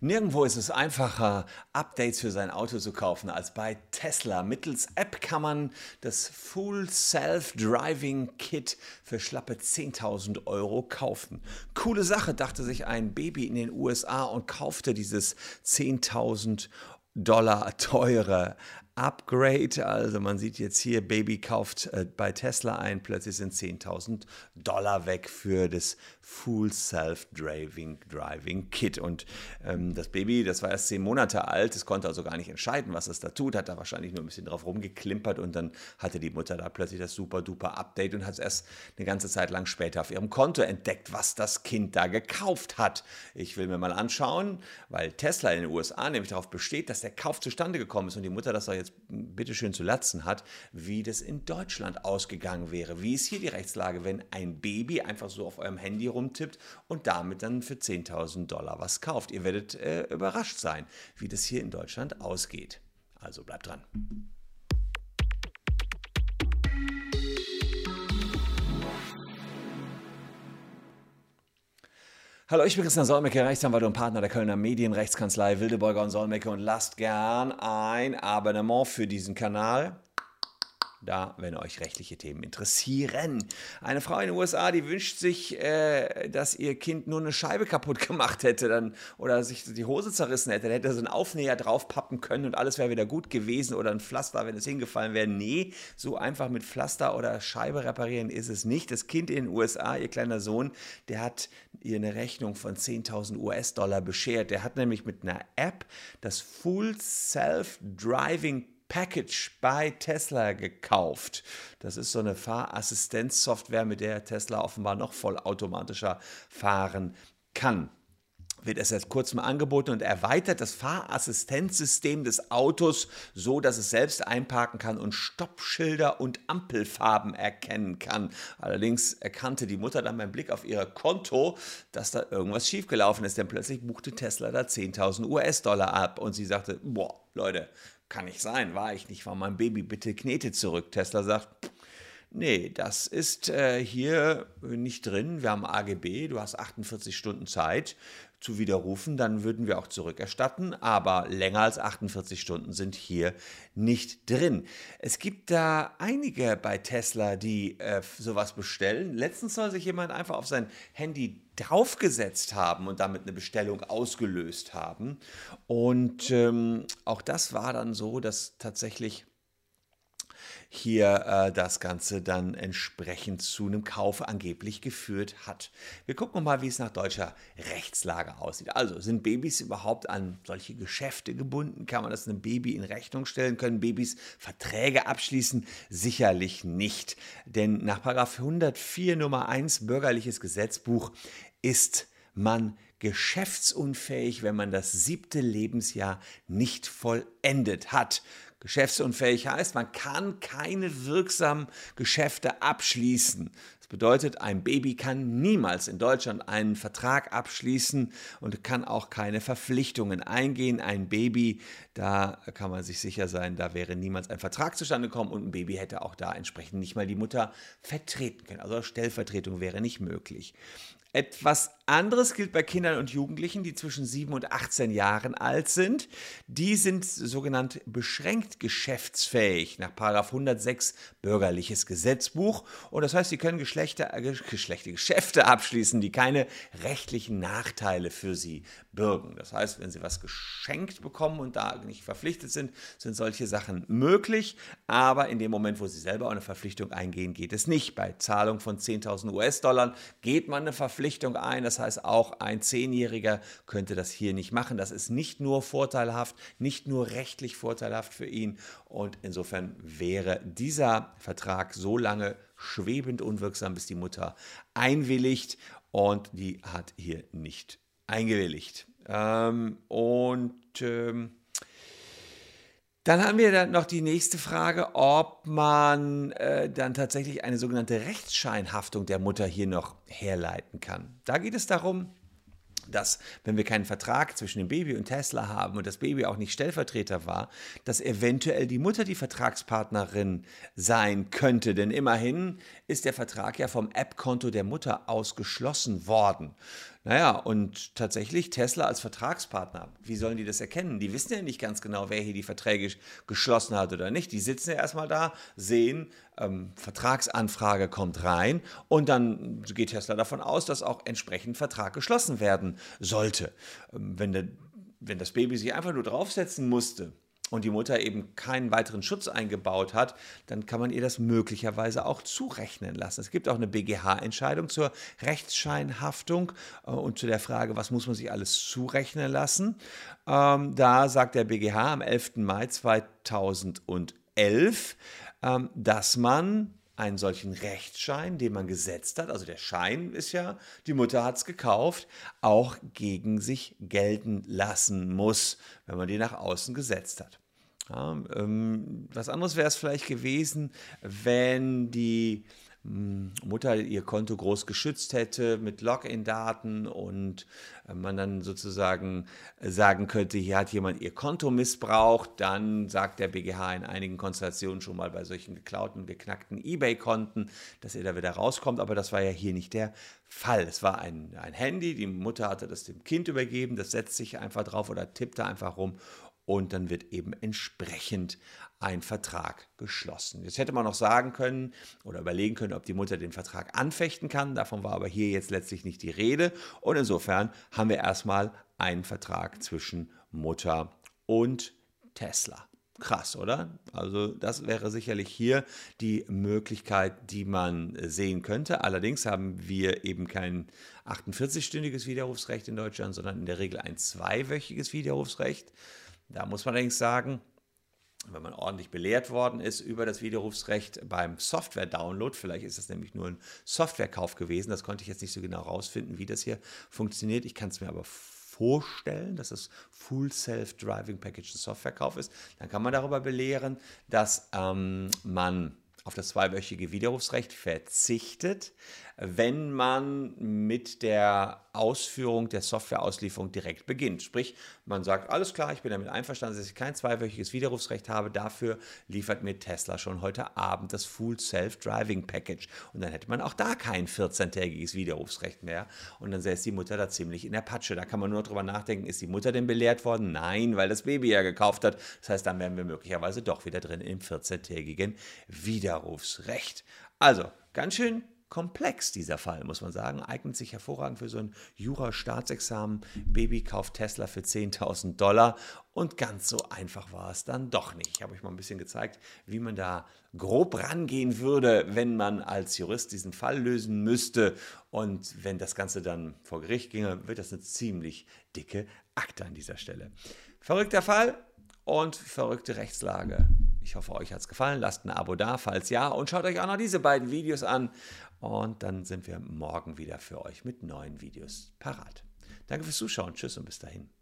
Nirgendwo ist es einfacher, Updates für sein Auto zu kaufen als bei Tesla. Mittels App kann man das Full Self-Driving Kit für schlappe 10.000 Euro kaufen. Coole Sache, dachte sich ein Baby in den USA und kaufte dieses 10.000 Dollar teure Upgrade. Also man sieht jetzt hier, Baby kauft äh, bei Tesla ein, plötzlich sind 10.000 Dollar weg für das Full Self-Driving Driving Kit. Und ähm, das Baby, das war erst zehn Monate alt, es konnte also gar nicht entscheiden, was es da tut, hat da wahrscheinlich nur ein bisschen drauf rumgeklimpert und dann hatte die Mutter da plötzlich das super duper Update und hat es erst eine ganze Zeit lang später auf ihrem Konto entdeckt, was das Kind da gekauft hat. Ich will mir mal anschauen, weil Tesla in den USA nämlich darauf besteht, dass der Kauf zustande gekommen ist und die Mutter das doch jetzt bitteschön zu latzen hat, wie das in Deutschland ausgegangen wäre. Wie ist hier die Rechtslage, wenn ein Baby einfach so auf eurem Handy rumtippt und damit dann für 10.000 Dollar was kauft? Ihr werdet äh, überrascht sein, wie das hier in Deutschland ausgeht. Also bleibt dran. Hallo, ich bin Christian Solmecke, Rechtsanwalt und Partner der Kölner Medienrechtskanzlei Wildeborger und Solmecke und lasst gern ein Abonnement für diesen Kanal da, wenn euch rechtliche Themen interessieren. Eine Frau in den USA, die wünscht sich, äh, dass ihr Kind nur eine Scheibe kaputt gemacht hätte dann, oder sich die Hose zerrissen hätte. Dann hätte so einen Aufnäher draufpappen können und alles wäre wieder gut gewesen oder ein Pflaster, wenn es hingefallen wäre. Nee, so einfach mit Pflaster oder Scheibe reparieren ist es nicht. Das Kind in den USA, ihr kleiner Sohn, der hat ihr eine Rechnung von 10.000 US-Dollar beschert. Der hat nämlich mit einer App das Full Self-Driving Package bei Tesla gekauft. Das ist so eine Fahrassistenzsoftware, mit der Tesla offenbar noch vollautomatischer fahren kann wird es seit kurzem angeboten und erweitert das Fahrassistenzsystem des Autos so, dass es selbst einparken kann und Stoppschilder und Ampelfarben erkennen kann. Allerdings erkannte die Mutter dann beim Blick auf ihr Konto, dass da irgendwas schiefgelaufen ist, denn plötzlich buchte Tesla da 10.000 US-Dollar ab und sie sagte, boah, Leute, kann nicht sein, war ich nicht, war mein Baby, bitte Knete zurück. Tesla sagt, nee, das ist äh, hier nicht drin, wir haben AGB, du hast 48 Stunden Zeit zu widerrufen, dann würden wir auch zurückerstatten, aber länger als 48 Stunden sind hier nicht drin. Es gibt da einige bei Tesla, die äh, sowas bestellen. Letztens soll sich jemand einfach auf sein Handy draufgesetzt haben und damit eine Bestellung ausgelöst haben. Und ähm, auch das war dann so, dass tatsächlich hier äh, das Ganze dann entsprechend zu einem Kauf angeblich geführt hat. Wir gucken mal, wie es nach deutscher Rechtslage aussieht. Also sind Babys überhaupt an solche Geschäfte gebunden? Kann man das einem Baby in Rechnung stellen? Können Babys Verträge abschließen? Sicherlich nicht. Denn nach 104 Nummer 1 Bürgerliches Gesetzbuch ist man geschäftsunfähig, wenn man das siebte Lebensjahr nicht vollendet hat. Geschäftsunfähig heißt, man kann keine wirksamen Geschäfte abschließen. Das bedeutet, ein Baby kann niemals in Deutschland einen Vertrag abschließen und kann auch keine Verpflichtungen eingehen. Ein Baby, da kann man sich sicher sein, da wäre niemals ein Vertrag zustande gekommen und ein Baby hätte auch da entsprechend nicht mal die Mutter vertreten können. Also Stellvertretung wäre nicht möglich. Etwas anderes gilt bei Kindern und Jugendlichen, die zwischen 7 und 18 Jahren alt sind. Die sind sogenannt beschränkt geschäftsfähig nach 106 Bürgerliches Gesetzbuch. Und das heißt, sie können Geschlechter, äh, Geschlechte, Geschäfte abschließen, die keine rechtlichen Nachteile für sie bürgen. Das heißt, wenn sie was geschenkt bekommen und da nicht verpflichtet sind, sind solche Sachen möglich. Aber in dem Moment, wo sie selber eine Verpflichtung eingehen, geht es nicht. Bei Zahlung von 10.000 US-Dollar geht man eine Verpflichtung ein. Das heißt, auch ein Zehnjähriger könnte das hier nicht machen. Das ist nicht nur vorteilhaft, nicht nur rechtlich vorteilhaft für ihn. Und insofern wäre dieser Vertrag so lange schwebend unwirksam, bis die Mutter einwilligt. Und die hat hier nicht eingewilligt. Ähm, und ähm, dann haben wir dann noch die nächste Frage, ob man äh, dann tatsächlich eine sogenannte Rechtsscheinhaftung der Mutter hier noch herleiten kann. Da geht es darum, dass, wenn wir keinen Vertrag zwischen dem Baby und Tesla haben und das Baby auch nicht Stellvertreter war, dass eventuell die Mutter die Vertragspartnerin sein könnte. Denn immerhin ist der Vertrag ja vom App-Konto der Mutter ausgeschlossen worden. Naja, und tatsächlich Tesla als Vertragspartner, wie sollen die das erkennen? Die wissen ja nicht ganz genau, wer hier die Verträge geschlossen hat oder nicht. Die sitzen ja erstmal da, sehen, ähm, Vertragsanfrage kommt rein und dann geht Tesla davon aus, dass auch entsprechend Vertrag geschlossen werden sollte. Ähm, wenn, der, wenn das Baby sich einfach nur draufsetzen musste, und die Mutter eben keinen weiteren Schutz eingebaut hat, dann kann man ihr das möglicherweise auch zurechnen lassen. Es gibt auch eine BGH-Entscheidung zur Rechtsscheinhaftung äh, und zu der Frage, was muss man sich alles zurechnen lassen. Ähm, da sagt der BGH am 11. Mai 2011, ähm, dass man einen solchen Rechtsschein, den man gesetzt hat, also der Schein ist ja, die Mutter hat es gekauft, auch gegen sich gelten lassen muss, wenn man die nach außen gesetzt hat. Ja, ähm, was anderes wäre es vielleicht gewesen, wenn die Mutter ihr Konto groß geschützt hätte mit Login-Daten und äh, man dann sozusagen äh, sagen könnte, hier hat jemand ihr Konto missbraucht, dann sagt der BGH in einigen Konstellationen schon mal bei solchen geklauten, geknackten eBay-Konten, dass er da wieder rauskommt, aber das war ja hier nicht der Fall. Es war ein, ein Handy, die Mutter hatte das dem Kind übergeben, das setzt sich einfach drauf oder tippt da einfach rum und dann wird eben entsprechend ein Vertrag geschlossen. Jetzt hätte man noch sagen können oder überlegen können, ob die Mutter den Vertrag anfechten kann. Davon war aber hier jetzt letztlich nicht die Rede. Und insofern haben wir erstmal einen Vertrag zwischen Mutter und Tesla. Krass, oder? Also das wäre sicherlich hier die Möglichkeit, die man sehen könnte. Allerdings haben wir eben kein 48-stündiges Widerrufsrecht in Deutschland, sondern in der Regel ein zweiwöchiges Widerrufsrecht. Da muss man allerdings sagen, wenn man ordentlich belehrt worden ist über das Widerrufsrecht beim Software-Download, vielleicht ist das nämlich nur ein Softwarekauf gewesen, das konnte ich jetzt nicht so genau rausfinden, wie das hier funktioniert. Ich kann es mir aber vorstellen, dass das Full Self-Driving Package ein Softwarekauf ist, dann kann man darüber belehren, dass ähm, man auf das zweiwöchige Widerrufsrecht verzichtet, wenn man mit der Ausführung der Softwareauslieferung direkt beginnt. Sprich, man sagt, alles klar, ich bin damit einverstanden, dass ich kein zweiwöchiges Widerrufsrecht habe. Dafür liefert mir Tesla schon heute Abend das Full Self-Driving Package. Und dann hätte man auch da kein 14-tägiges Widerrufsrecht mehr. Und dann säße die Mutter da ziemlich in der Patsche. Da kann man nur drüber nachdenken, ist die Mutter denn belehrt worden? Nein, weil das Baby ja gekauft hat. Das heißt, dann wären wir möglicherweise doch wieder drin im 14-tägigen Widerrufsrecht. Also, ganz schön komplex, dieser Fall, muss man sagen. Eignet sich hervorragend für so ein Jura-Staatsexamen. Baby kauft Tesla für 10.000 Dollar. Und ganz so einfach war es dann doch nicht. Ich habe euch mal ein bisschen gezeigt, wie man da grob rangehen würde, wenn man als Jurist diesen Fall lösen müsste. Und wenn das Ganze dann vor Gericht ginge, wird das eine ziemlich dicke Akte an dieser Stelle. Verrückter Fall und verrückte Rechtslage. Ich hoffe, euch hat es gefallen. Lasst ein Abo da, falls ja. Und schaut euch auch noch diese beiden Videos an. Und dann sind wir morgen wieder für euch mit neuen Videos parat. Danke fürs Zuschauen. Tschüss und bis dahin.